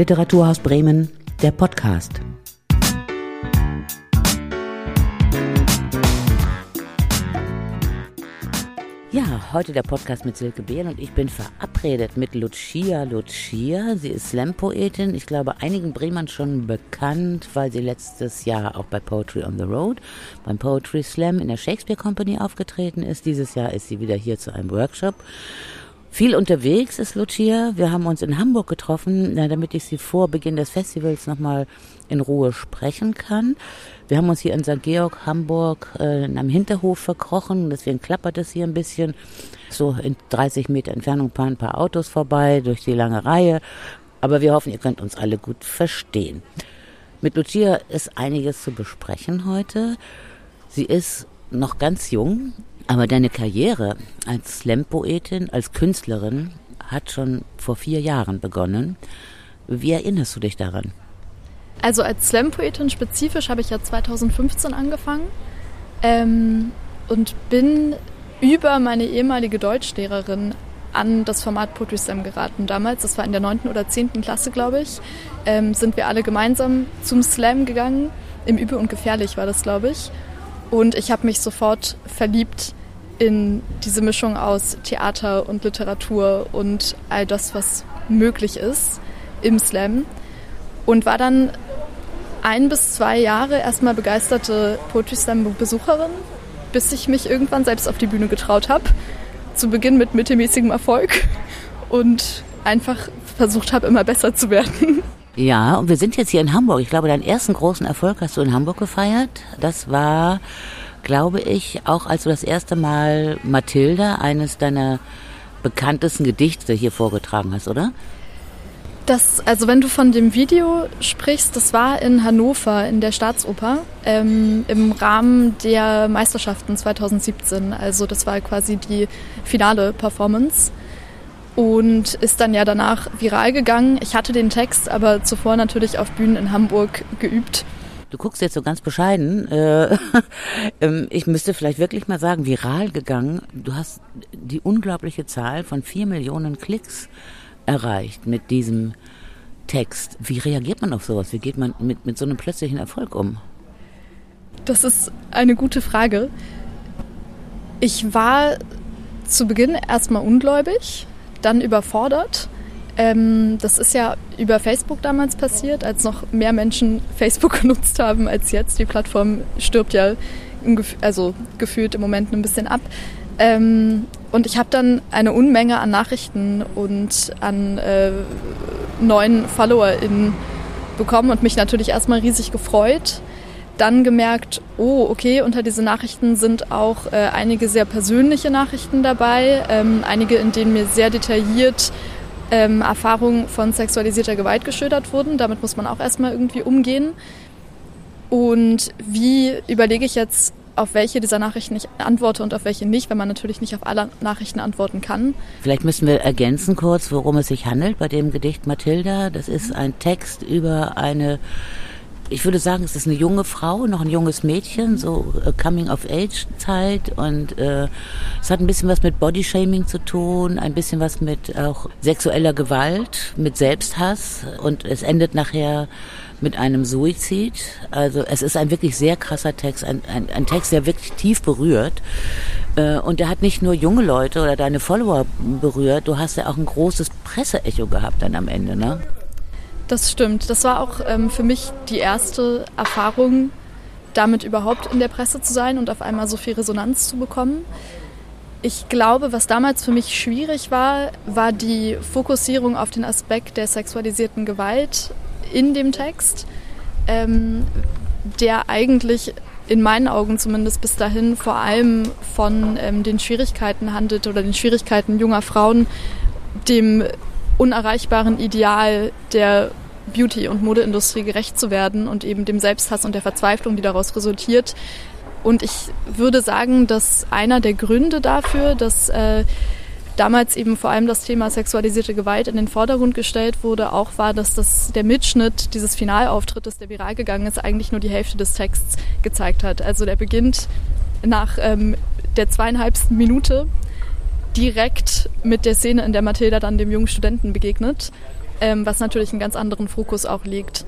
Literaturhaus Bremen, der Podcast. Ja, heute der Podcast mit Silke Behl und ich bin verabredet mit Lucia Lucia. Sie ist Slam-Poetin, ich glaube einigen Bremern schon bekannt, weil sie letztes Jahr auch bei Poetry on the Road, beim Poetry Slam in der Shakespeare Company aufgetreten ist. Dieses Jahr ist sie wieder hier zu einem Workshop. Viel unterwegs ist Lucia. Wir haben uns in Hamburg getroffen, damit ich sie vor Beginn des Festivals nochmal in Ruhe sprechen kann. Wir haben uns hier in St. Georg, Hamburg, äh, in einem Hinterhof verkrochen. Deswegen klappert es hier ein bisschen. So in 30 Meter Entfernung fahren ein paar Autos vorbei durch die lange Reihe. Aber wir hoffen, ihr könnt uns alle gut verstehen. Mit Lucia ist einiges zu besprechen heute. Sie ist noch ganz jung, aber deine Karriere als Slam-Poetin, als Künstlerin hat schon vor vier Jahren begonnen. Wie erinnerst du dich daran? Also als Slam-Poetin spezifisch habe ich ja 2015 angefangen ähm, und bin über meine ehemalige Deutschlehrerin an das Format Poetry Slam geraten. Damals, das war in der 9. oder 10. Klasse, glaube ich, ähm, sind wir alle gemeinsam zum Slam gegangen. Im Übel und Gefährlich war das, glaube ich. Und ich habe mich sofort verliebt in diese Mischung aus Theater und Literatur und all das, was möglich ist im Slam. Und war dann ein bis zwei Jahre erstmal begeisterte Poetry Slam Besucherin, bis ich mich irgendwann selbst auf die Bühne getraut habe. Zu Beginn mit mittelmäßigem Erfolg und einfach versucht habe, immer besser zu werden. Ja, und wir sind jetzt hier in Hamburg. Ich glaube, deinen ersten großen Erfolg hast du in Hamburg gefeiert. Das war, glaube ich, auch als du das erste Mal Mathilda, eines deiner bekanntesten Gedichte hier vorgetragen hast, oder? Das, also wenn du von dem Video sprichst, das war in Hannover in der Staatsoper ähm, im Rahmen der Meisterschaften 2017. Also das war quasi die finale Performance und ist dann ja danach viral gegangen. Ich hatte den Text aber zuvor natürlich auf Bühnen in Hamburg geübt. Du guckst jetzt so ganz bescheiden. Äh, ähm, ich müsste vielleicht wirklich mal sagen, viral gegangen. Du hast die unglaubliche Zahl von vier Millionen Klicks erreicht mit diesem Text. Wie reagiert man auf sowas? Wie geht man mit, mit so einem plötzlichen Erfolg um? Das ist eine gute Frage. Ich war zu Beginn erstmal ungläubig, dann überfordert. Ähm, das ist ja über Facebook damals passiert, als noch mehr Menschen Facebook genutzt haben als jetzt. Die Plattform stirbt ja also gefühlt im Moment ein bisschen ab. Ähm, und ich habe dann eine Unmenge an Nachrichten und an äh, neuen FollowerInnen bekommen und mich natürlich erstmal riesig gefreut. Dann gemerkt, oh, okay, unter diese Nachrichten sind auch äh, einige sehr persönliche Nachrichten dabei, ähm, einige, in denen mir sehr detailliert ähm, Erfahrungen von sexualisierter Gewalt geschildert wurden. Damit muss man auch erstmal irgendwie umgehen. Und wie überlege ich jetzt, auf welche dieser Nachrichten ich antworte und auf welche nicht, wenn man natürlich nicht auf alle Nachrichten antworten kann. Vielleicht müssen wir ergänzen kurz, worum es sich handelt bei dem Gedicht Mathilda. Das ist ein Text über eine ich würde sagen, es ist eine junge Frau, noch ein junges Mädchen, so äh, Coming-of-Age-Zeit und äh, es hat ein bisschen was mit Bodyshaming zu tun, ein bisschen was mit auch sexueller Gewalt, mit Selbsthass und es endet nachher mit einem Suizid. Also es ist ein wirklich sehr krasser Text, ein, ein, ein Text, der wirklich tief berührt. Äh, und der hat nicht nur junge Leute oder deine Follower berührt, du hast ja auch ein großes Presseecho gehabt dann am Ende, ne? Das stimmt. Das war auch ähm, für mich die erste Erfahrung, damit überhaupt in der Presse zu sein und auf einmal so viel Resonanz zu bekommen. Ich glaube, was damals für mich schwierig war, war die Fokussierung auf den Aspekt der sexualisierten Gewalt in dem Text, ähm, der eigentlich in meinen Augen zumindest bis dahin vor allem von ähm, den Schwierigkeiten handelt oder den Schwierigkeiten junger Frauen, dem unerreichbaren Ideal der Beauty- und Modeindustrie gerecht zu werden und eben dem Selbsthass und der Verzweiflung, die daraus resultiert. Und ich würde sagen, dass einer der Gründe dafür, dass äh, damals eben vor allem das Thema sexualisierte Gewalt in den Vordergrund gestellt wurde, auch war, dass das der Mitschnitt dieses Finalauftrittes, der viral gegangen ist, eigentlich nur die Hälfte des Texts gezeigt hat. Also der beginnt nach ähm, der zweieinhalbsten Minute direkt mit der Szene, in der Mathilda dann dem jungen Studenten begegnet ähm, was natürlich einen ganz anderen Fokus auch legt.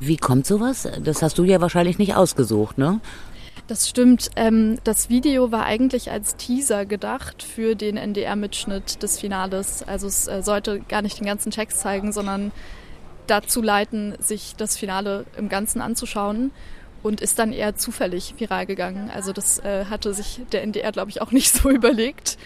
Wie kommt sowas? Das hast du ja wahrscheinlich nicht ausgesucht, ne? Das stimmt. Ähm, das Video war eigentlich als Teaser gedacht für den NDR-Mitschnitt des Finales. Also es äh, sollte gar nicht den ganzen Text zeigen, sondern dazu leiten, sich das Finale im Ganzen anzuschauen und ist dann eher zufällig viral gegangen. Also das äh, hatte sich der NDR, glaube ich, auch nicht so überlegt.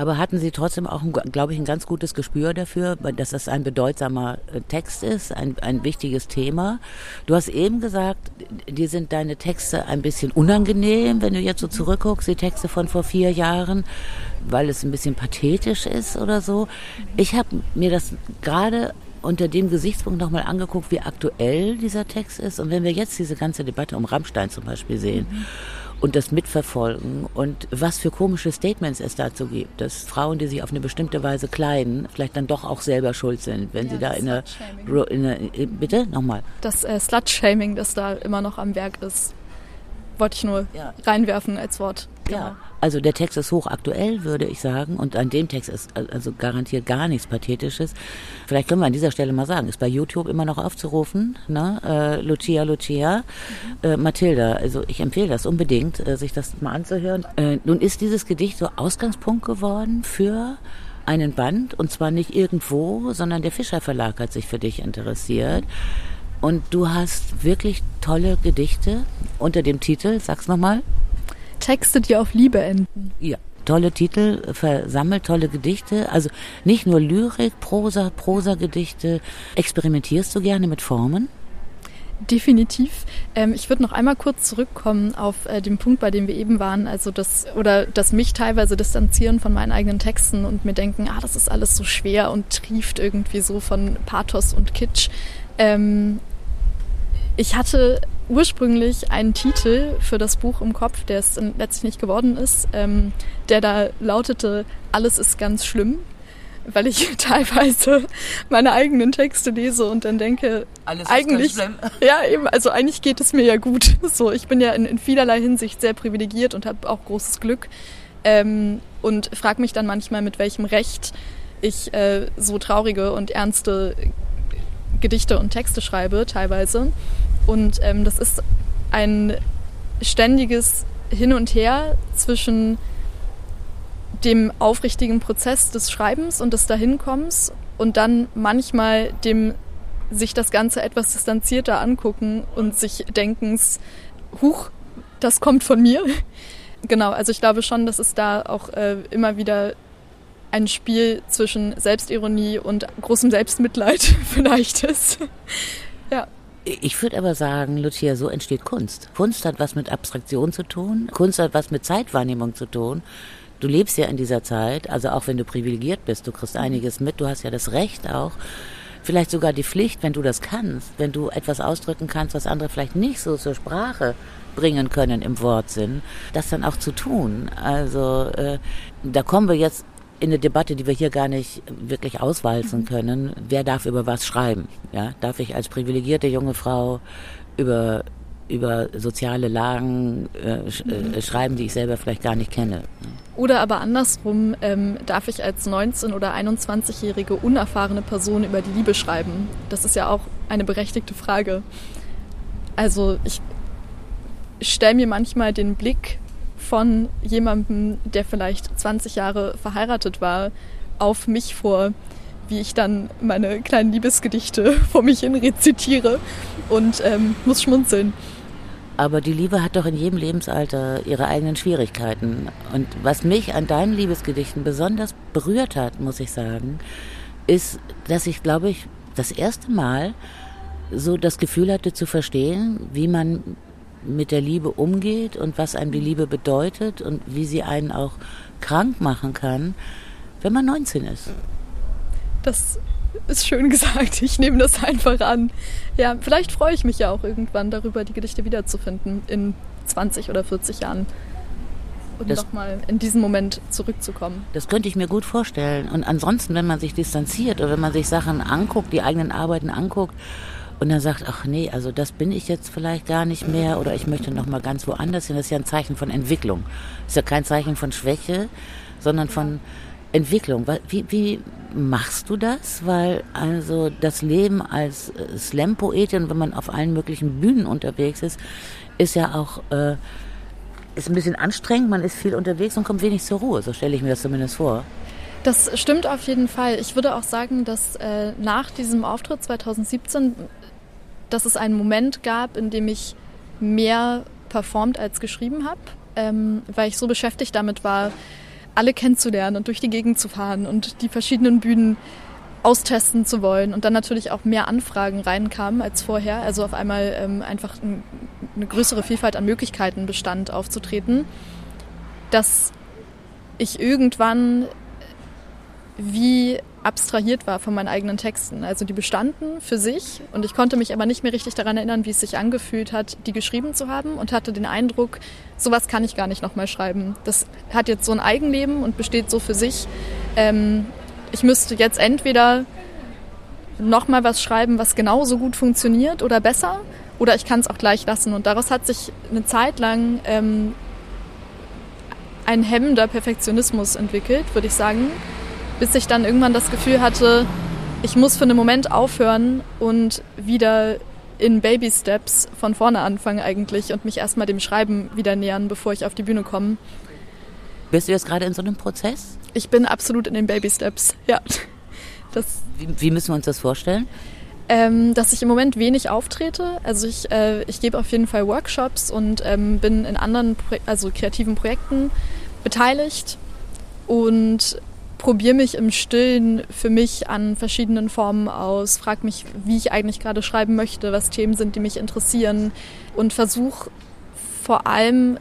Aber hatten Sie trotzdem auch, glaube ich, ein ganz gutes Gespür dafür, dass das ein bedeutsamer äh, Text ist, ein, ein wichtiges Thema? Du hast eben gesagt, dir sind deine Texte ein bisschen unangenehm, wenn du jetzt so zurückguckst, die Texte von vor vier Jahren, weil es ein bisschen pathetisch ist oder so. Ich habe mir das gerade unter dem Gesichtspunkt nochmal angeguckt, wie aktuell dieser Text ist. Und wenn wir jetzt diese ganze Debatte um Rammstein zum Beispiel sehen, mhm und das mitverfolgen und was für komische Statements es dazu gibt, dass Frauen, die sich auf eine bestimmte Weise kleiden, vielleicht dann doch auch selber schuld sind, wenn ja, sie da in eine, in eine, bitte nochmal. Das äh, Slut-Shaming, das da immer noch am Werk ist, wollte ich nur ja. reinwerfen als Wort. Genau. Ja, also der Text ist hochaktuell, würde ich sagen. Und an dem Text ist also garantiert gar nichts Pathetisches. Vielleicht können wir an dieser Stelle mal sagen, ist bei YouTube immer noch aufzurufen. Ne? Äh, Lucia, Lucia, mhm. äh, Mathilda. Also ich empfehle das unbedingt, äh, sich das mal anzuhören. Äh, nun ist dieses Gedicht so Ausgangspunkt geworden für einen Band. Und zwar nicht irgendwo, sondern der Fischer Verlag hat sich für dich interessiert. Und du hast wirklich tolle Gedichte unter dem Titel, sag's nochmal. Texte, die auf Liebe enden. Ja. Tolle Titel, versammelt tolle Gedichte. Also nicht nur Lyrik, Prosa, Prosa-Gedichte. Experimentierst du gerne mit Formen? Definitiv. Ähm, ich würde noch einmal kurz zurückkommen auf äh, den Punkt, bei dem wir eben waren, also das oder das mich teilweise distanzieren von meinen eigenen Texten und mir denken, ah, das ist alles so schwer und trieft irgendwie so von Pathos und Kitsch. Ähm, ich hatte ursprünglich einen Titel für das Buch im Kopf, der es letztlich nicht geworden ist, ähm, der da lautete Alles ist ganz schlimm, weil ich teilweise meine eigenen Texte lese und dann denke, Alles ist eigentlich, ganz schlimm. ja eben, also eigentlich geht es mir ja gut. So, ich bin ja in, in vielerlei Hinsicht sehr privilegiert und habe auch großes Glück ähm, und frage mich dann manchmal, mit welchem Recht ich äh, so traurige und ernste Gedichte und Texte schreibe, teilweise. Und ähm, das ist ein ständiges Hin und Her zwischen dem aufrichtigen Prozess des Schreibens und des Dahinkommens und dann manchmal dem sich das Ganze etwas distanzierter angucken und sich denkens, huch, das kommt von mir. Genau, also ich glaube schon, dass es da auch äh, immer wieder ein Spiel zwischen Selbstironie und großem Selbstmitleid vielleicht ist. ja. Ich würde aber sagen, Lucia, so entsteht Kunst. Kunst hat was mit Abstraktion zu tun. Kunst hat was mit Zeitwahrnehmung zu tun. Du lebst ja in dieser Zeit, also auch wenn du privilegiert bist, du kriegst einiges mit, du hast ja das Recht auch, vielleicht sogar die Pflicht, wenn du das kannst, wenn du etwas ausdrücken kannst, was andere vielleicht nicht so zur Sprache bringen können im Wortsinn, das dann auch zu tun. Also äh, da kommen wir jetzt in eine Debatte, die wir hier gar nicht wirklich auswalzen können. Wer darf über was schreiben? Ja, darf ich als privilegierte junge Frau über über soziale Lagen äh, sch äh, schreiben, die ich selber vielleicht gar nicht kenne. Oder aber andersrum, ähm, darf ich als 19- oder 21-jährige unerfahrene Person über die Liebe schreiben? Das ist ja auch eine berechtigte Frage. Also ich stelle mir manchmal den Blick von jemandem, der vielleicht 20 Jahre verheiratet war, auf mich vor, wie ich dann meine kleinen Liebesgedichte vor mich hin rezitiere und ähm, muss schmunzeln. Aber die Liebe hat doch in jedem Lebensalter ihre eigenen Schwierigkeiten. Und was mich an deinen Liebesgedichten besonders berührt hat, muss ich sagen, ist, dass ich, glaube ich, das erste Mal so das Gefühl hatte zu verstehen, wie man mit der Liebe umgeht und was einem die Liebe bedeutet und wie sie einen auch krank machen kann, wenn man 19 ist. Das ist schön gesagt. Ich nehme das einfach an. Ja, vielleicht freue ich mich ja auch irgendwann darüber, die Gedichte wiederzufinden in 20 oder 40 Jahren. Und nochmal in diesen Moment zurückzukommen. Das könnte ich mir gut vorstellen. Und ansonsten, wenn man sich distanziert oder wenn man sich Sachen anguckt, die eigenen Arbeiten anguckt und dann sagt, ach nee, also das bin ich jetzt vielleicht gar nicht mehr oder ich möchte noch mal ganz woanders hin. Das ist ja ein Zeichen von Entwicklung. Das ist ja kein Zeichen von Schwäche, sondern von Entwicklung. Wie, wie machst du das? Weil also das Leben als äh, Slam-Poetin, wenn man auf allen möglichen Bühnen unterwegs ist, ist ja auch äh, ist ein bisschen anstrengend. Man ist viel unterwegs und kommt wenig zur Ruhe. So stelle ich mir das zumindest vor. Das stimmt auf jeden Fall. Ich würde auch sagen, dass äh, nach diesem Auftritt 2017, dass es einen Moment gab, in dem ich mehr performt als geschrieben habe, ähm, weil ich so beschäftigt damit war, alle kennenzulernen und durch die Gegend zu fahren und die verschiedenen Bühnen austesten zu wollen und dann natürlich auch mehr Anfragen reinkamen als vorher. Also auf einmal ähm, einfach ein, eine größere Vielfalt an Möglichkeiten bestand, aufzutreten, dass ich irgendwann wie abstrahiert war von meinen eigenen Texten. Also die bestanden für sich und ich konnte mich aber nicht mehr richtig daran erinnern, wie es sich angefühlt hat, die geschrieben zu haben und hatte den Eindruck, sowas kann ich gar nicht nochmal schreiben. Das hat jetzt so ein Eigenleben und besteht so für sich. Ähm, ich müsste jetzt entweder nochmal was schreiben, was genauso gut funktioniert oder besser, oder ich kann es auch gleich lassen. Und daraus hat sich eine Zeit lang ähm, ein hemmender Perfektionismus entwickelt, würde ich sagen bis ich dann irgendwann das Gefühl hatte, ich muss für einen Moment aufhören und wieder in Baby Steps von vorne anfangen eigentlich und mich erstmal dem Schreiben wieder nähern, bevor ich auf die Bühne komme. Bist du jetzt gerade in so einem Prozess? Ich bin absolut in den Baby Steps, ja. Das, wie, wie müssen wir uns das vorstellen? Ähm, dass ich im Moment wenig auftrete. Also ich, äh, ich gebe auf jeden Fall Workshops und ähm, bin in anderen, Pro also kreativen Projekten beteiligt und probiere mich im Stillen für mich an verschiedenen Formen aus, frage mich, wie ich eigentlich gerade schreiben möchte, was Themen sind, die mich interessieren und versuche vor allem,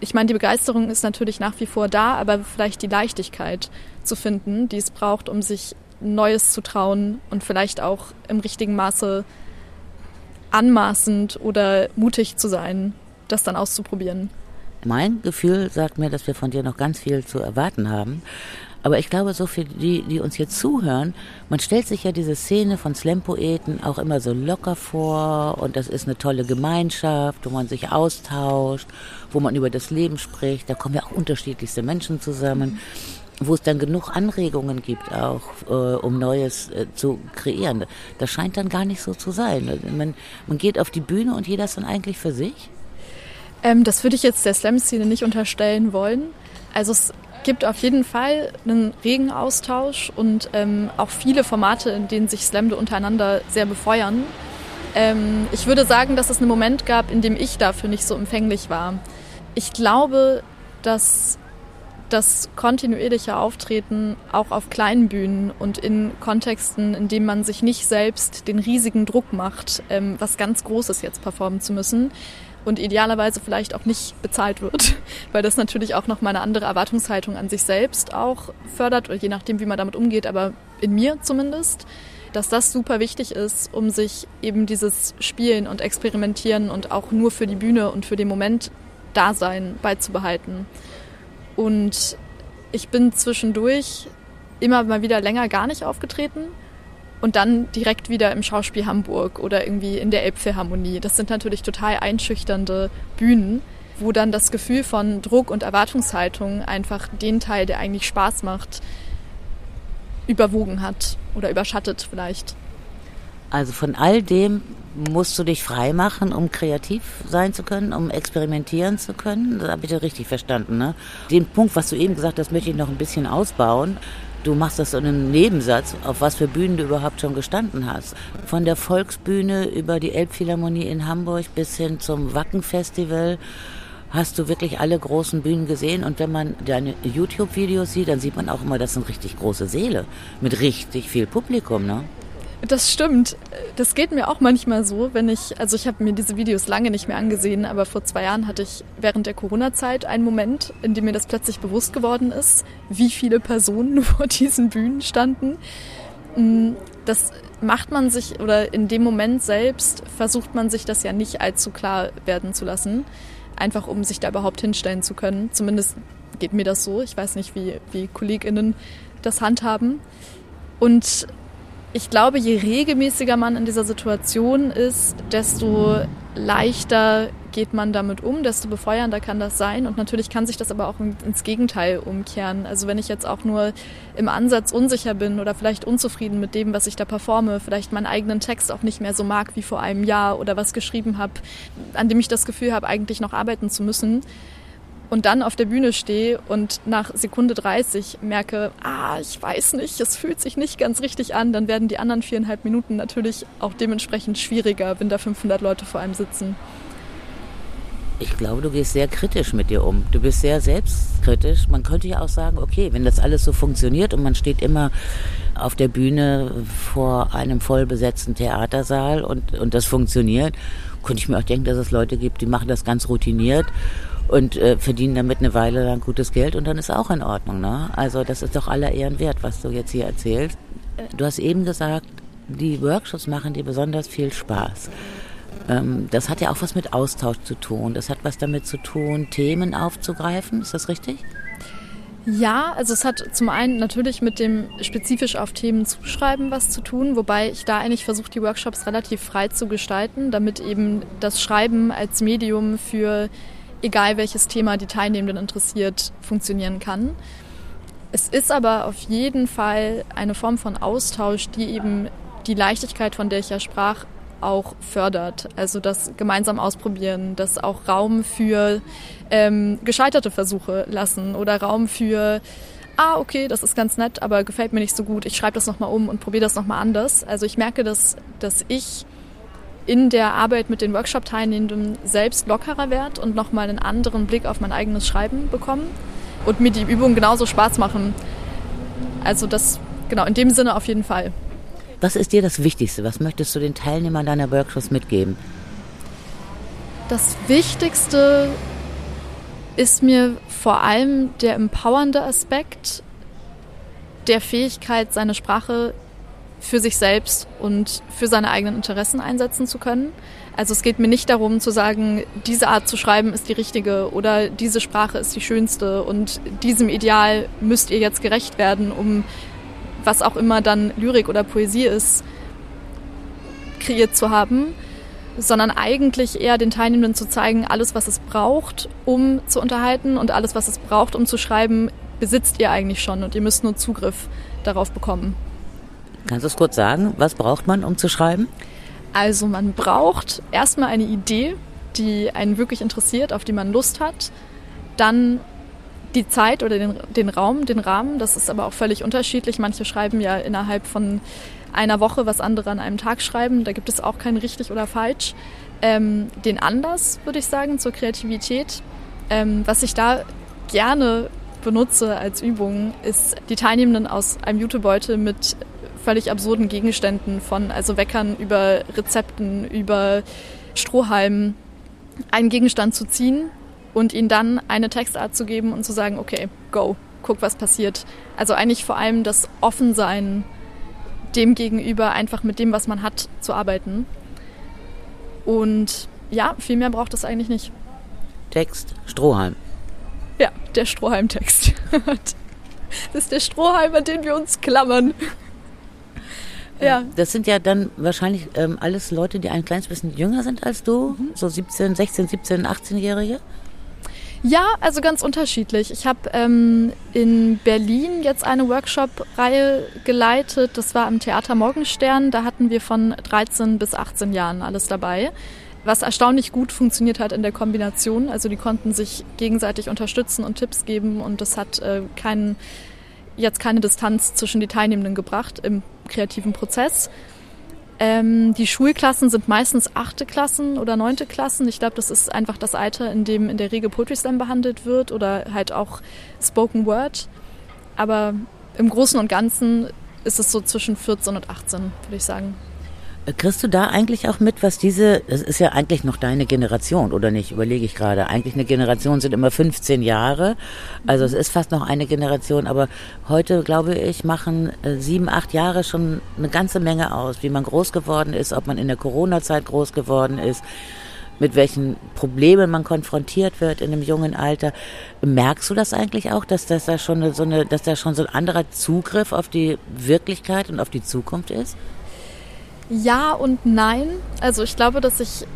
ich meine, die Begeisterung ist natürlich nach wie vor da, aber vielleicht die Leichtigkeit zu finden, die es braucht, um sich Neues zu trauen und vielleicht auch im richtigen Maße anmaßend oder mutig zu sein, das dann auszuprobieren. Mein Gefühl sagt mir, dass wir von dir noch ganz viel zu erwarten haben. Aber ich glaube, so für die, die uns hier zuhören, man stellt sich ja diese Szene von Slam-Poeten auch immer so locker vor und das ist eine tolle Gemeinschaft, wo man sich austauscht, wo man über das Leben spricht. Da kommen ja auch unterschiedlichste Menschen zusammen wo es dann genug Anregungen gibt, auch äh, um Neues äh, zu kreieren. Das scheint dann gar nicht so zu sein. Man, man geht auf die Bühne und jeder ist dann eigentlich für sich? Ähm, das würde ich jetzt der Slam-Szene nicht unterstellen wollen. Also es gibt auf jeden Fall einen regen Austausch und ähm, auch viele Formate, in denen sich Slamde untereinander sehr befeuern. Ähm, ich würde sagen, dass es einen Moment gab, in dem ich dafür nicht so empfänglich war. Ich glaube, dass das kontinuierliche Auftreten auch auf kleinen Bühnen und in Kontexten, in denen man sich nicht selbst den riesigen Druck macht, ähm, was ganz Großes jetzt performen zu müssen, und idealerweise vielleicht auch nicht bezahlt wird, weil das natürlich auch nochmal eine andere Erwartungshaltung an sich selbst auch fördert, oder je nachdem, wie man damit umgeht, aber in mir zumindest, dass das super wichtig ist, um sich eben dieses Spielen und Experimentieren und auch nur für die Bühne und für den Moment Dasein beizubehalten. Und ich bin zwischendurch immer mal wieder länger gar nicht aufgetreten und dann direkt wieder im Schauspiel Hamburg oder irgendwie in der Elbphilharmonie. Das sind natürlich total einschüchternde Bühnen, wo dann das Gefühl von Druck und Erwartungshaltung einfach den Teil, der eigentlich Spaß macht, überwogen hat oder überschattet vielleicht. Also von all dem musst du dich frei machen, um kreativ sein zu können, um experimentieren zu können. Das habe ich ja richtig verstanden. Ne? Den Punkt, was du eben gesagt hast, möchte ich noch ein bisschen ausbauen. Du machst das so einen Nebensatz, auf was für Bühnen du überhaupt schon gestanden hast. Von der Volksbühne über die Elbphilharmonie in Hamburg bis hin zum Wackenfestival hast du wirklich alle großen Bühnen gesehen. Und wenn man deine YouTube-Videos sieht, dann sieht man auch immer, das sind richtig große Seele mit richtig viel Publikum, ne? Das stimmt. Das geht mir auch manchmal so, wenn ich, also ich habe mir diese Videos lange nicht mehr angesehen, aber vor zwei Jahren hatte ich während der Corona-Zeit einen Moment, in dem mir das plötzlich bewusst geworden ist, wie viele Personen vor diesen Bühnen standen. Mm, das macht man sich, oder in dem Moment selbst versucht man sich das ja nicht allzu klar werden zu lassen, einfach um sich da überhaupt hinstellen zu können. Zumindest geht mir das so. Ich weiß nicht, wie, wie KollegInnen das handhaben. Und ich glaube, je regelmäßiger man in dieser Situation ist, desto leichter geht man damit um, desto befeuernder kann das sein. Und natürlich kann sich das aber auch ins Gegenteil umkehren. Also wenn ich jetzt auch nur im Ansatz unsicher bin oder vielleicht unzufrieden mit dem, was ich da performe, vielleicht meinen eigenen Text auch nicht mehr so mag wie vor einem Jahr oder was geschrieben habe, an dem ich das Gefühl habe, eigentlich noch arbeiten zu müssen, und dann auf der Bühne stehe und nach Sekunde 30 merke, ah, ich weiß nicht, es fühlt sich nicht ganz richtig an, dann werden die anderen viereinhalb Minuten natürlich auch dementsprechend schwieriger, wenn da 500 Leute vor einem sitzen. Ich glaube, du gehst sehr kritisch mit dir um. Du bist sehr selbstkritisch. Man könnte ja auch sagen, okay, wenn das alles so funktioniert und man steht immer auf der Bühne vor einem vollbesetzten Theatersaal und, und das funktioniert, könnte ich mir auch denken, dass es Leute gibt, die machen das ganz routiniert und äh, verdienen damit eine Weile lang gutes Geld und dann ist auch in Ordnung. Ne? Also das ist doch aller Ehren wert, was du jetzt hier erzählst. Du hast eben gesagt, die Workshops machen dir besonders viel Spaß. Ähm, das hat ja auch was mit Austausch zu tun. Das hat was damit zu tun, Themen aufzugreifen. Ist das richtig? Ja, also es hat zum einen natürlich mit dem spezifisch auf Themen zuschreiben was zu tun, wobei ich da eigentlich versuche, die Workshops relativ frei zu gestalten, damit eben das Schreiben als Medium für egal welches Thema die Teilnehmenden interessiert, funktionieren kann. Es ist aber auf jeden Fall eine Form von Austausch, die eben die Leichtigkeit, von der ich ja sprach, auch fördert. Also das gemeinsam ausprobieren, das auch Raum für ähm, gescheiterte Versuche lassen oder Raum für, ah, okay, das ist ganz nett, aber gefällt mir nicht so gut, ich schreibe das nochmal um und probiere das nochmal anders. Also ich merke, dass, dass ich in der Arbeit mit den Workshop-Teilnehmenden selbst lockerer werde und nochmal einen anderen Blick auf mein eigenes Schreiben bekomme und mir die Übungen genauso Spaß machen. Also das, genau, in dem Sinne auf jeden Fall. Was ist dir das Wichtigste? Was möchtest du den Teilnehmern deiner Workshops mitgeben? Das Wichtigste ist mir vor allem der empowernde Aspekt der Fähigkeit, seine Sprache für sich selbst und für seine eigenen Interessen einsetzen zu können. Also es geht mir nicht darum zu sagen, diese Art zu schreiben ist die richtige oder diese Sprache ist die schönste und diesem Ideal müsst ihr jetzt gerecht werden, um was auch immer dann Lyrik oder Poesie ist, kreiert zu haben, sondern eigentlich eher den Teilnehmenden zu zeigen, alles, was es braucht, um zu unterhalten und alles, was es braucht, um zu schreiben, besitzt ihr eigentlich schon und ihr müsst nur Zugriff darauf bekommen. Kannst du es kurz sagen? Was braucht man, um zu schreiben? Also man braucht erstmal eine Idee, die einen wirklich interessiert, auf die man Lust hat. Dann die Zeit oder den, den Raum, den Rahmen. Das ist aber auch völlig unterschiedlich. Manche schreiben ja innerhalb von einer Woche, was andere an einem Tag schreiben. Da gibt es auch kein richtig oder falsch. Ähm, den Anlass, würde ich sagen, zur Kreativität. Ähm, was ich da gerne benutze als Übung, ist die Teilnehmenden aus einem Jutebeutel mit völlig absurden Gegenständen von, also Weckern über Rezepten, über Strohhalmen, einen Gegenstand zu ziehen und ihnen dann eine Textart zu geben und zu sagen, okay, go, guck, was passiert. Also eigentlich vor allem das Offensein dem gegenüber, einfach mit dem, was man hat, zu arbeiten. Und ja, viel mehr braucht es eigentlich nicht. Text, Strohhalm. Ja, der Strohhalmtext. das ist der Strohhalm, an den wir uns klammern. Ja. Das sind ja dann wahrscheinlich ähm, alles Leute, die ein kleines bisschen jünger sind als du, mhm. so 17, 16, 17, 18-Jährige. Ja, also ganz unterschiedlich. Ich habe ähm, in Berlin jetzt eine Workshop-Reihe geleitet. Das war am Theater Morgenstern. Da hatten wir von 13 bis 18 Jahren alles dabei. Was erstaunlich gut funktioniert hat in der Kombination. Also die konnten sich gegenseitig unterstützen und Tipps geben und das hat äh, keinen jetzt keine Distanz zwischen die Teilnehmenden gebracht im kreativen Prozess. Ähm, die Schulklassen sind meistens achte Klassen oder neunte Klassen. Ich glaube, das ist einfach das Alter, in dem in der Regel Poetry Slam behandelt wird oder halt auch Spoken Word. Aber im Großen und Ganzen ist es so zwischen 14 und 18, würde ich sagen. Kriegst du da eigentlich auch mit, was diese, das ist ja eigentlich noch deine Generation, oder nicht? Überlege ich gerade. Eigentlich eine Generation sind immer 15 Jahre. Also es ist fast noch eine Generation, aber heute, glaube ich, machen äh, sieben, acht Jahre schon eine ganze Menge aus, wie man groß geworden ist, ob man in der Corona-Zeit groß geworden ist, mit welchen Problemen man konfrontiert wird in einem jungen Alter. Merkst du das eigentlich auch, dass das da schon so eine, dass da schon so ein anderer Zugriff auf die Wirklichkeit und auf die Zukunft ist? Ja und nein. Also ich glaube, dass ich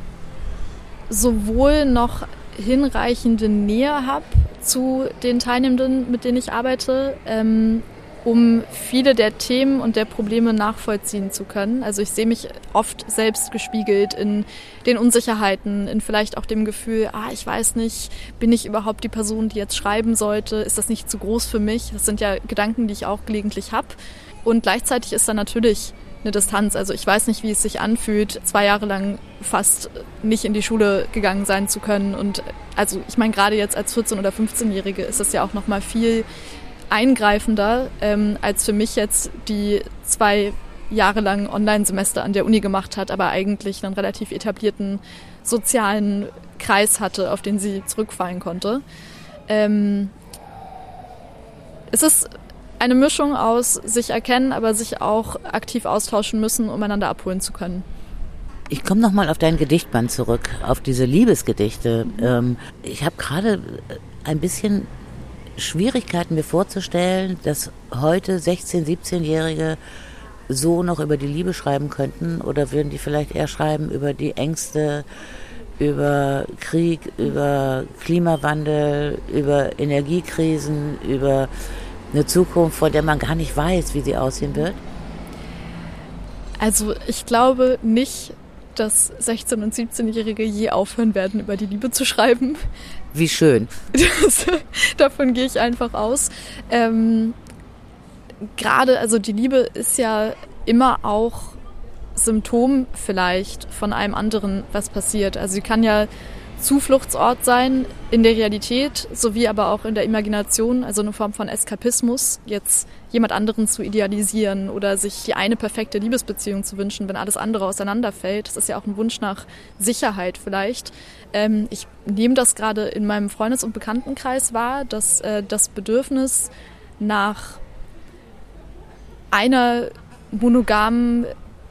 sowohl noch hinreichende Nähe habe zu den Teilnehmenden, mit denen ich arbeite, ähm, um viele der Themen und der Probleme nachvollziehen zu können. Also ich sehe mich oft selbst gespiegelt in den Unsicherheiten, in vielleicht auch dem Gefühl, ah, ich weiß nicht, bin ich überhaupt die Person, die jetzt schreiben sollte? Ist das nicht zu groß für mich? Das sind ja Gedanken, die ich auch gelegentlich habe. Und gleichzeitig ist da natürlich eine Distanz. Also ich weiß nicht, wie es sich anfühlt, zwei Jahre lang fast nicht in die Schule gegangen sein zu können. Und also ich meine, gerade jetzt als 14- oder 15-Jährige ist das ja auch noch mal viel eingreifender ähm, als für mich jetzt die zwei Jahre lang Online-Semester an der Uni gemacht hat, aber eigentlich einen relativ etablierten sozialen Kreis hatte, auf den sie zurückfallen konnte. Ähm, es ist eine Mischung aus sich erkennen, aber sich auch aktiv austauschen müssen, um einander abholen zu können. Ich komme nochmal auf dein Gedichtband zurück, auf diese Liebesgedichte. Ähm, ich habe gerade ein bisschen Schwierigkeiten mir vorzustellen, dass heute 16-, 17-Jährige so noch über die Liebe schreiben könnten oder würden die vielleicht eher schreiben über die Ängste, über Krieg, über Klimawandel, über Energiekrisen, über eine Zukunft, von der man gar nicht weiß, wie sie aussehen wird? Also ich glaube nicht, dass 16- und 17-Jährige je aufhören werden, über die Liebe zu schreiben. Wie schön. Das, davon gehe ich einfach aus. Ähm, Gerade, also die Liebe ist ja immer auch Symptom vielleicht von einem anderen, was passiert. Also sie kann ja Zufluchtsort sein in der Realität sowie aber auch in der Imagination, also eine Form von Eskapismus, jetzt jemand anderen zu idealisieren oder sich die eine perfekte Liebesbeziehung zu wünschen, wenn alles andere auseinanderfällt. Das ist ja auch ein Wunsch nach Sicherheit vielleicht. Ähm, ich nehme das gerade in meinem Freundes- und Bekanntenkreis wahr, dass äh, das Bedürfnis nach einer monogamen,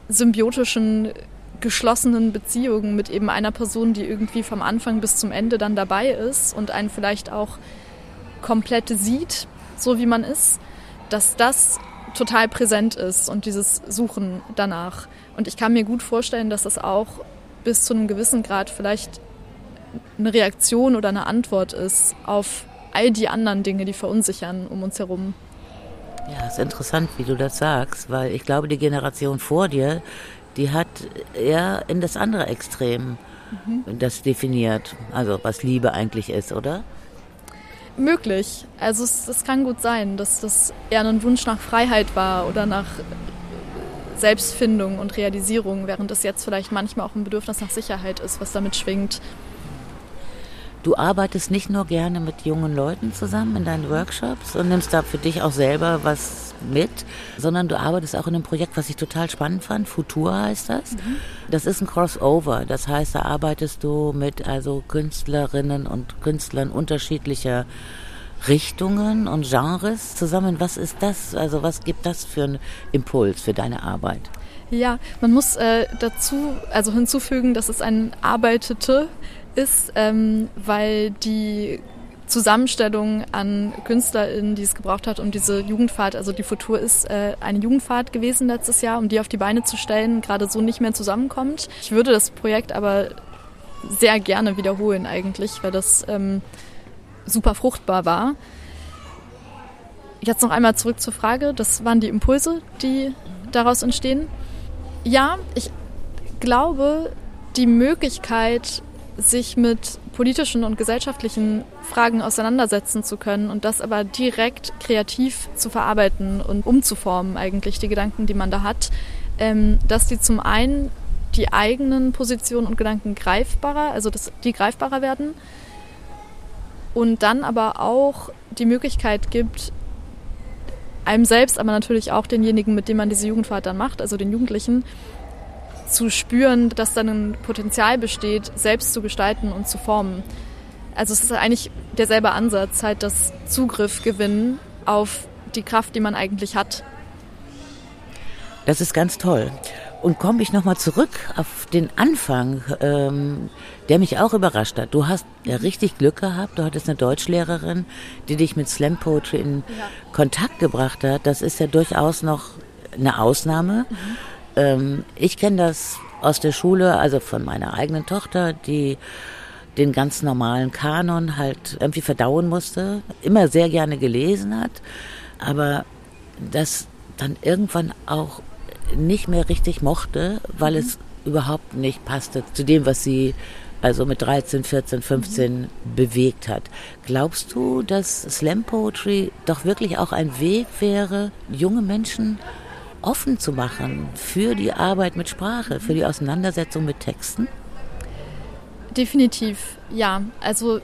symbiotischen geschlossenen Beziehungen mit eben einer Person, die irgendwie vom Anfang bis zum Ende dann dabei ist und einen vielleicht auch komplett sieht, so wie man ist, dass das total präsent ist und dieses Suchen danach. Und ich kann mir gut vorstellen, dass das auch bis zu einem gewissen Grad vielleicht eine Reaktion oder eine Antwort ist auf all die anderen Dinge, die verunsichern um uns herum. Ja, ist interessant, wie du das sagst, weil ich glaube, die Generation vor dir, die hat eher in das andere Extrem mhm. das definiert, also was Liebe eigentlich ist, oder? Möglich. Also es, es kann gut sein, dass das eher ein Wunsch nach Freiheit war oder nach Selbstfindung und Realisierung, während es jetzt vielleicht manchmal auch ein Bedürfnis nach Sicherheit ist, was damit schwingt. Du arbeitest nicht nur gerne mit jungen Leuten zusammen in deinen Workshops und nimmst da für dich auch selber was mit, sondern du arbeitest auch in einem Projekt, was ich total spannend fand. Futur heißt das. Mhm. Das ist ein Crossover. Das heißt, da arbeitest du mit also Künstlerinnen und Künstlern unterschiedlicher Richtungen und Genres zusammen. Was ist das? Also was gibt das für einen Impuls für deine Arbeit? Ja, man muss äh, dazu also hinzufügen, dass es ein Arbeitete ist, ähm, weil die Zusammenstellung an KünstlerInnen, die es gebraucht hat, um diese Jugendfahrt, also die Futur ist äh, eine Jugendfahrt gewesen letztes Jahr, um die auf die Beine zu stellen, gerade so nicht mehr zusammenkommt. Ich würde das Projekt aber sehr gerne wiederholen eigentlich, weil das ähm, super fruchtbar war. Jetzt noch einmal zurück zur Frage, das waren die Impulse, die daraus entstehen. Ja, ich glaube, die Möglichkeit, sich mit politischen und gesellschaftlichen Fragen auseinandersetzen zu können und das aber direkt kreativ zu verarbeiten und umzuformen, eigentlich die Gedanken, die man da hat, ähm, dass die zum einen die eigenen Positionen und Gedanken greifbarer, also dass die greifbarer werden und dann aber auch die Möglichkeit gibt, einem selbst, aber natürlich auch denjenigen, mit dem man diese Jugendfahrt dann macht, also den Jugendlichen, zu spüren, dass dann ein Potenzial besteht, selbst zu gestalten und zu formen. Also es ist eigentlich derselbe Ansatz, halt das Zugriff gewinnen auf die Kraft, die man eigentlich hat. Das ist ganz toll. Und komme ich nochmal zurück auf den Anfang, ähm, der mich auch überrascht hat. Du hast ja richtig Glück gehabt. Du hattest eine Deutschlehrerin, die dich mit Slam Poetry in ja. Kontakt gebracht hat. Das ist ja durchaus noch eine Ausnahme. Mhm. Ähm, ich kenne das aus der Schule, also von meiner eigenen Tochter, die den ganz normalen Kanon halt irgendwie verdauen musste, immer sehr gerne gelesen hat, aber das dann irgendwann auch nicht mehr richtig mochte, weil mhm. es überhaupt nicht passte zu dem, was sie also mit 13, 14, 15 mhm. bewegt hat. Glaubst du, dass Slam Poetry doch wirklich auch ein Weg wäre, junge Menschen offen zu machen für die Arbeit mit Sprache, für die Auseinandersetzung mit Texten? Definitiv, ja. Also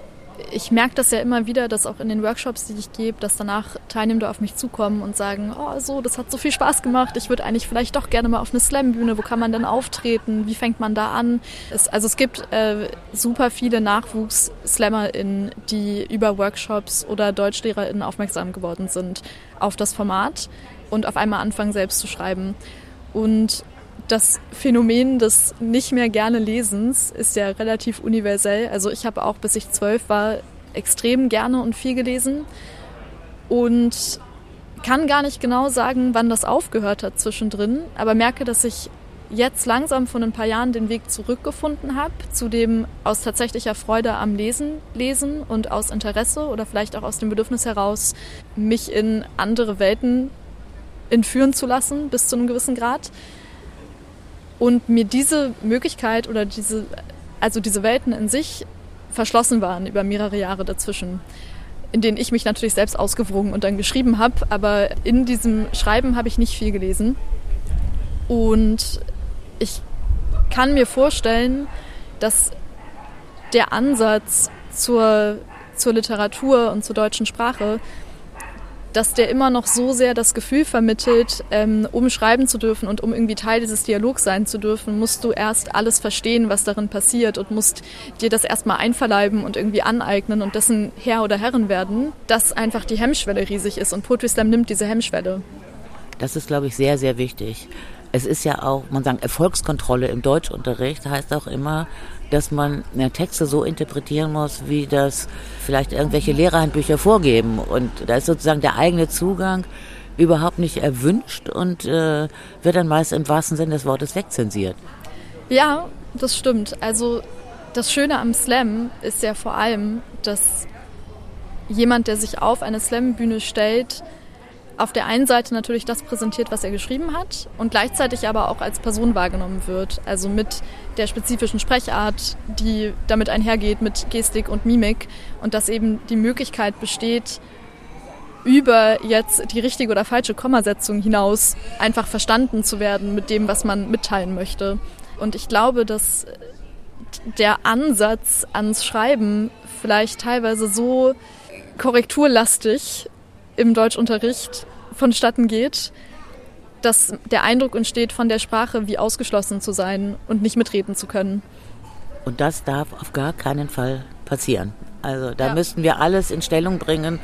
ich merke das ja immer wieder, dass auch in den Workshops, die ich gebe, dass danach Teilnehmer auf mich zukommen und sagen, oh so, das hat so viel Spaß gemacht, ich würde eigentlich vielleicht doch gerne mal auf eine Slam-Bühne, wo kann man denn auftreten, wie fängt man da an? Es, also es gibt äh, super viele Nachwuchs-SlammerInnen, die über Workshops oder DeutschlehrerInnen aufmerksam geworden sind auf das Format und auf einmal anfangen selbst zu schreiben. Und das Phänomen des nicht mehr gerne Lesens ist ja relativ universell. Also ich habe auch, bis ich zwölf war, extrem gerne und viel gelesen und kann gar nicht genau sagen, wann das aufgehört hat zwischendrin, aber merke, dass ich jetzt langsam von ein paar Jahren den Weg zurückgefunden habe zu dem aus tatsächlicher Freude am Lesen lesen und aus Interesse oder vielleicht auch aus dem Bedürfnis heraus, mich in andere Welten entführen zu lassen bis zu einem gewissen Grad und mir diese Möglichkeit oder diese, also diese Welten in sich verschlossen waren über mehrere Jahre dazwischen, in denen ich mich natürlich selbst ausgewrungen und dann geschrieben habe, aber in diesem Schreiben habe ich nicht viel gelesen. Und ich kann mir vorstellen, dass der Ansatz zur, zur Literatur und zur deutschen Sprache dass der immer noch so sehr das Gefühl vermittelt, ähm, um schreiben zu dürfen und um irgendwie Teil dieses Dialogs sein zu dürfen, musst du erst alles verstehen, was darin passiert und musst dir das erstmal einverleiben und irgendwie aneignen und dessen Herr oder Herrin werden, dass einfach die Hemmschwelle riesig ist und Poetry Slam nimmt diese Hemmschwelle. Das ist, glaube ich, sehr, sehr wichtig. Es ist ja auch, man sagt, Erfolgskontrolle im Deutschunterricht heißt auch immer, dass man Texte so interpretieren muss, wie das vielleicht irgendwelche Lehrerhandbücher vorgeben. Und da ist sozusagen der eigene Zugang überhaupt nicht erwünscht und äh, wird dann meist im wahrsten Sinne des Wortes wegzensiert. Ja, das stimmt. Also das Schöne am Slam ist ja vor allem, dass jemand, der sich auf eine Slam-Bühne stellt, auf der einen Seite natürlich das präsentiert, was er geschrieben hat und gleichzeitig aber auch als Person wahrgenommen wird. Also mit der spezifischen Sprechart, die damit einhergeht, mit Gestik und Mimik und dass eben die Möglichkeit besteht, über jetzt die richtige oder falsche Kommasetzung hinaus einfach verstanden zu werden mit dem, was man mitteilen möchte. Und ich glaube, dass der Ansatz ans Schreiben vielleicht teilweise so korrekturlastig im Deutschunterricht vonstatten geht, dass der Eindruck entsteht, von der Sprache wie ausgeschlossen zu sein und nicht mitreden zu können. Und das darf auf gar keinen Fall passieren. Also da ja. müssten wir alles in Stellung bringen,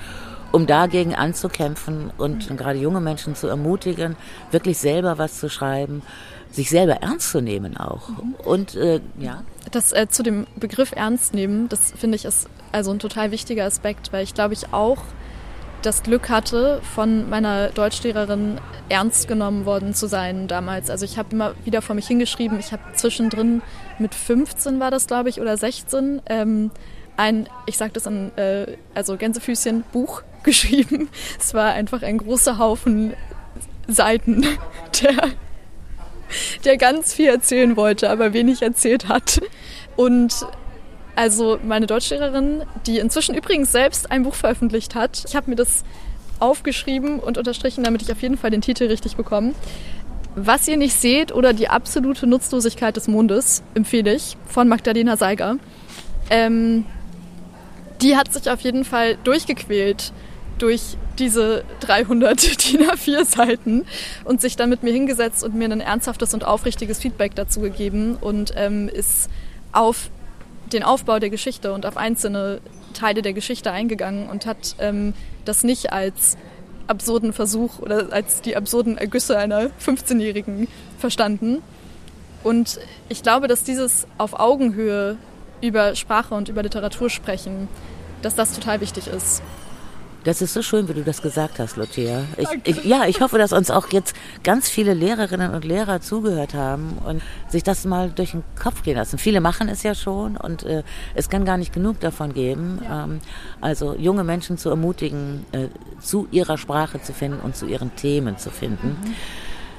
um dagegen anzukämpfen und mhm. gerade junge Menschen zu ermutigen, wirklich selber was zu schreiben, sich selber ernst zu nehmen auch. Mhm. Und äh, ja. Das äh, zu dem Begriff ernst nehmen, das finde ich ist also ein total wichtiger Aspekt, weil ich glaube ich auch das Glück hatte, von meiner Deutschlehrerin ernst genommen worden zu sein damals. Also ich habe immer wieder vor mich hingeschrieben. Ich habe zwischendrin mit 15 war das, glaube ich, oder 16 ähm, ein, ich sage das an, äh, also Gänsefüßchen, Buch geschrieben. Es war einfach ein großer Haufen Seiten, der, der ganz viel erzählen wollte, aber wenig erzählt hat. Und also meine Deutschlehrerin, die inzwischen übrigens selbst ein Buch veröffentlicht hat. Ich habe mir das aufgeschrieben und unterstrichen, damit ich auf jeden Fall den Titel richtig bekomme. Was ihr nicht seht oder die absolute Nutzlosigkeit des Mondes empfehle ich von Magdalena Seiger. Ähm, die hat sich auf jeden Fall durchgequält durch diese 300 DIN A4 Seiten und sich dann mit mir hingesetzt und mir ein ernsthaftes und aufrichtiges Feedback dazu gegeben und ähm, ist auf den Aufbau der Geschichte und auf einzelne Teile der Geschichte eingegangen und hat ähm, das nicht als absurden Versuch oder als die absurden Ergüsse einer 15-Jährigen verstanden. Und ich glaube, dass dieses auf Augenhöhe über Sprache und über Literatur sprechen, dass das total wichtig ist. Das ist so schön, wie du das gesagt hast, Lucia. Ich, ich, ja, ich hoffe, dass uns auch jetzt ganz viele Lehrerinnen und Lehrer zugehört haben und sich das mal durch den Kopf gehen lassen. Viele machen es ja schon und äh, es kann gar nicht genug davon geben. Ja. Ähm, also junge Menschen zu ermutigen, äh, zu ihrer Sprache zu finden und zu ihren Themen zu finden. Mhm.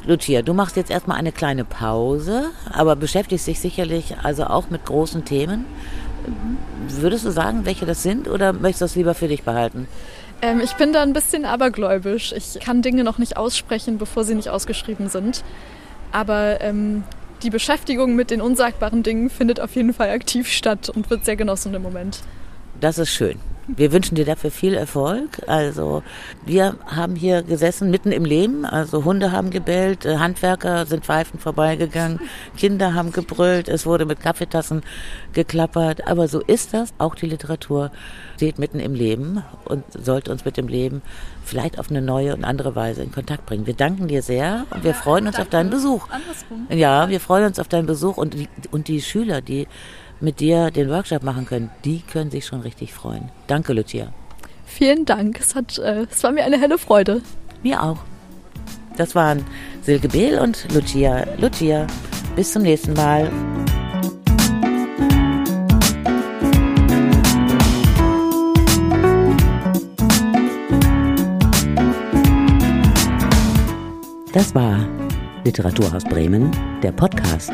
Lucia, du machst jetzt erstmal eine kleine Pause, aber beschäftigst dich sicherlich also auch mit großen Themen. Mhm. Würdest du sagen, welche das sind oder möchtest du das lieber für dich behalten? Ähm, ich bin da ein bisschen abergläubisch. Ich kann Dinge noch nicht aussprechen, bevor sie nicht ausgeschrieben sind. Aber ähm, die Beschäftigung mit den unsagbaren Dingen findet auf jeden Fall aktiv statt und wird sehr genossen im Moment. Das ist schön. Wir wünschen dir dafür viel Erfolg. Also wir haben hier gesessen mitten im Leben. Also Hunde haben gebellt, äh, Handwerker sind pfeifend vorbeigegangen, Kinder haben gebrüllt, es wurde mit Kaffeetassen geklappert. Aber so ist das. Auch die Literatur steht mitten im Leben und sollte uns mit dem Leben vielleicht auf eine neue und andere Weise in Kontakt bringen. Wir danken dir sehr und wir freuen uns auf deinen Besuch. Ja, wir freuen uns auf deinen Besuch und die, und die Schüler, die mit dir den Workshop machen können, die können sich schon richtig freuen. Danke, Lucia. Vielen Dank. Es, hat, äh, es war mir eine helle Freude. Mir auch. Das waren Silke Behl und Lucia. Lucia, bis zum nächsten Mal. Das war Literaturhaus Bremen, der Podcast.